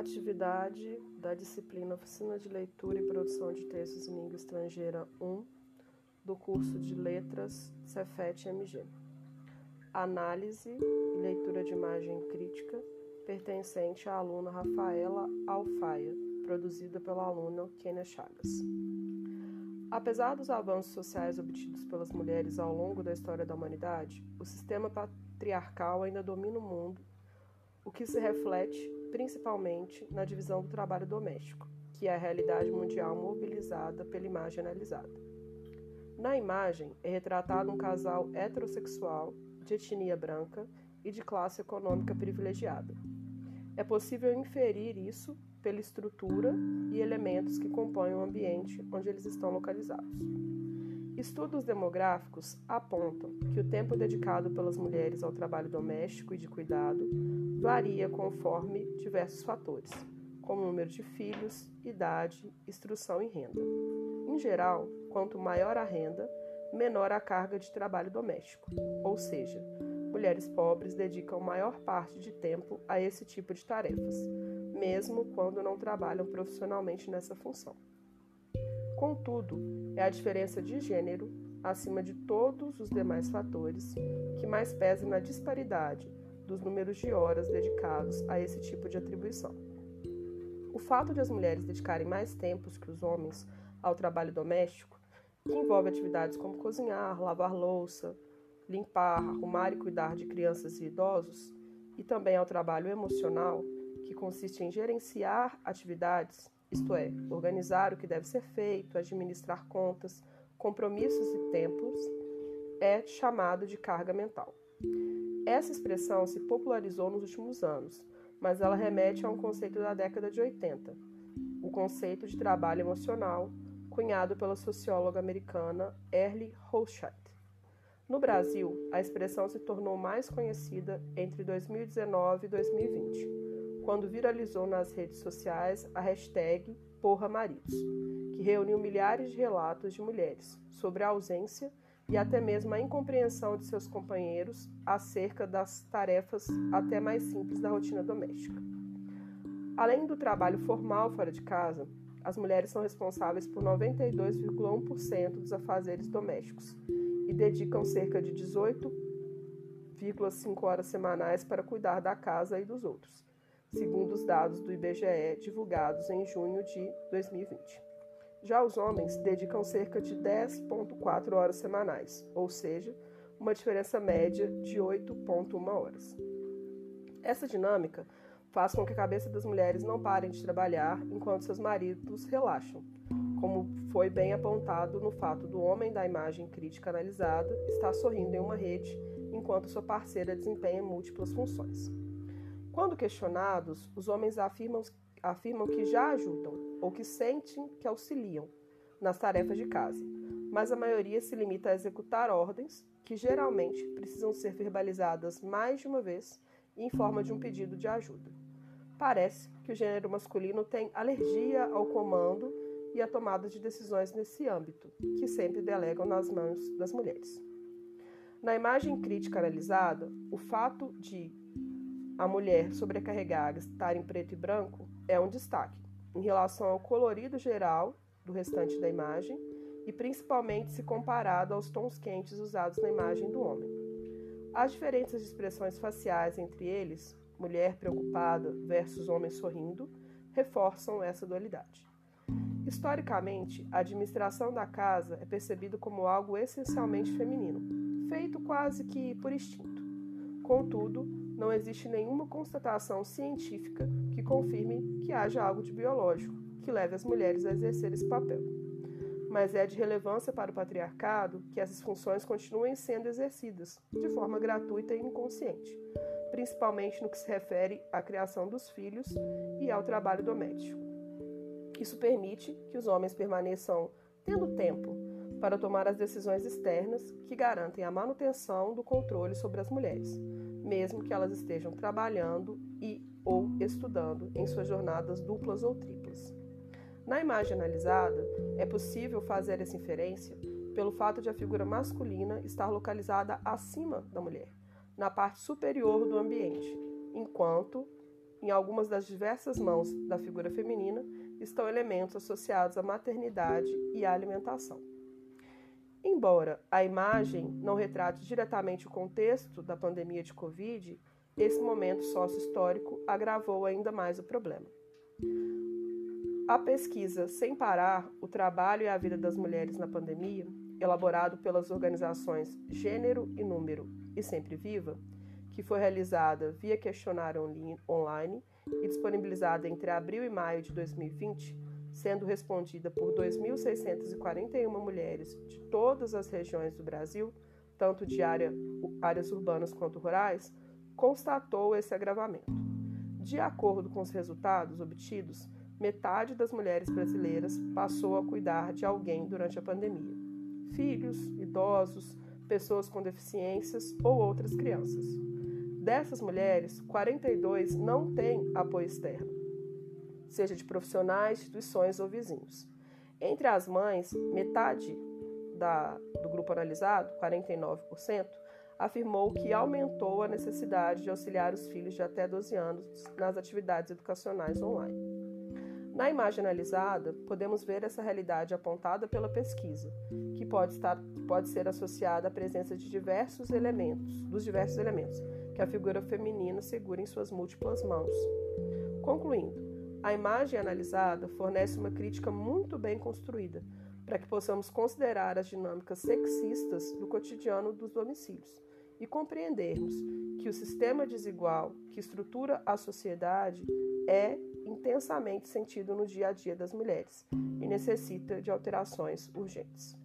Atividade da disciplina Oficina de Leitura e Produção de Textos em Língua Estrangeira 1 do curso de Letras Cefet MG. Análise e leitura de imagem crítica pertencente à aluna Rafaela Alfaia, produzida pelo aluno Kenia Chagas. Apesar dos avanços sociais obtidos pelas mulheres ao longo da história da humanidade, o sistema patriarcal ainda domina o mundo, o que se reflete principalmente na divisão do trabalho doméstico, que é a realidade mundial mobilizada pela imagem analisada. Na imagem é retratado um casal heterossexual de etnia branca e de classe econômica privilegiada. É possível inferir isso pela estrutura e elementos que compõem o ambiente onde eles estão localizados. Estudos demográficos apontam que o tempo dedicado pelas mulheres ao trabalho doméstico e de cuidado varia conforme diversos fatores, como número de filhos, idade, instrução e renda. Em geral, quanto maior a renda, menor a carga de trabalho doméstico, ou seja, mulheres pobres dedicam maior parte de tempo a esse tipo de tarefas, mesmo quando não trabalham profissionalmente nessa função. Contudo, é a diferença de gênero, acima de todos os demais fatores, que mais pesa na disparidade dos números de horas dedicados a esse tipo de atribuição. O fato de as mulheres dedicarem mais tempos que os homens ao trabalho doméstico, que envolve atividades como cozinhar, lavar louça, limpar, arrumar e cuidar de crianças e idosos, e também ao trabalho emocional, que consiste em gerenciar atividades isto é, organizar o que deve ser feito, administrar contas, compromissos e tempos, é chamado de carga mental. Essa expressão se popularizou nos últimos anos, mas ela remete a um conceito da década de 80, o conceito de trabalho emocional, cunhado pela socióloga americana Early Hochschild. No Brasil, a expressão se tornou mais conhecida entre 2019 e 2020 quando viralizou nas redes sociais a hashtag Porra Maridos, que reuniu milhares de relatos de mulheres sobre a ausência e até mesmo a incompreensão de seus companheiros acerca das tarefas até mais simples da rotina doméstica. Além do trabalho formal fora de casa, as mulheres são responsáveis por 92,1% dos afazeres domésticos e dedicam cerca de 18,5 horas semanais para cuidar da casa e dos outros segundo os dados do IBGE divulgados em junho de 2020. Já os homens dedicam cerca de 10,4 horas semanais, ou seja, uma diferença média de 8,1 horas. Essa dinâmica faz com que a cabeça das mulheres não parem de trabalhar enquanto seus maridos relaxam, como foi bem apontado no fato do homem da imagem crítica analisada estar sorrindo em uma rede enquanto sua parceira desempenha múltiplas funções. Quando questionados, os homens afirmam, afirmam que já ajudam ou que sentem que auxiliam nas tarefas de casa, mas a maioria se limita a executar ordens que geralmente precisam ser verbalizadas mais de uma vez em forma de um pedido de ajuda. Parece que o gênero masculino tem alergia ao comando e à tomada de decisões nesse âmbito, que sempre delegam nas mãos das mulheres. Na imagem crítica analisada, o fato de a mulher sobrecarregada estar em preto e branco é um destaque em relação ao colorido geral do restante da imagem e principalmente se comparado aos tons quentes usados na imagem do homem. As diferenças de expressões faciais entre eles, mulher preocupada versus homem sorrindo, reforçam essa dualidade. Historicamente, a administração da casa é percebido como algo essencialmente feminino, feito quase que por instinto. Contudo, não existe nenhuma constatação científica que confirme que haja algo de biológico que leve as mulheres a exercer esse papel. Mas é de relevância para o patriarcado que essas funções continuem sendo exercidas de forma gratuita e inconsciente, principalmente no que se refere à criação dos filhos e ao trabalho doméstico. Isso permite que os homens permaneçam tendo tempo para tomar as decisões externas que garantem a manutenção do controle sobre as mulheres mesmo que elas estejam trabalhando e ou estudando em suas jornadas duplas ou triplas. Na imagem analisada, é possível fazer essa inferência pelo fato de a figura masculina estar localizada acima da mulher, na parte superior do ambiente, enquanto em algumas das diversas mãos da figura feminina estão elementos associados à maternidade e à alimentação. Embora a imagem não retrate diretamente o contexto da pandemia de Covid, esse momento sócio-histórico agravou ainda mais o problema. A pesquisa Sem Parar: O Trabalho e a Vida das Mulheres na Pandemia, elaborado pelas organizações Gênero e Número e Sempre Viva, que foi realizada via questionário online e disponibilizada entre abril e maio de 2020, sendo respondida por 2.641 mulheres de todas as regiões do Brasil, tanto de área, áreas urbanas quanto rurais, constatou esse agravamento. De acordo com os resultados obtidos, metade das mulheres brasileiras passou a cuidar de alguém durante a pandemia: filhos, idosos, pessoas com deficiências ou outras crianças. Dessas mulheres, 42 não têm apoio externo, seja de profissionais, instituições ou vizinhos. Entre as mães, metade da, do grupo analisado, 49%, afirmou que aumentou a necessidade de auxiliar os filhos de até 12 anos nas atividades educacionais online. Na imagem analisada, podemos ver essa realidade apontada pela pesquisa, que pode, estar, pode ser associada à presença de diversos elementos, dos diversos elementos, que a figura feminina segura em suas múltiplas mãos. Concluindo, a imagem analisada fornece uma crítica muito bem construída para que possamos considerar as dinâmicas sexistas do cotidiano dos domicílios e compreendermos que o sistema desigual que estrutura a sociedade é intensamente sentido no dia a dia das mulheres e necessita de alterações urgentes.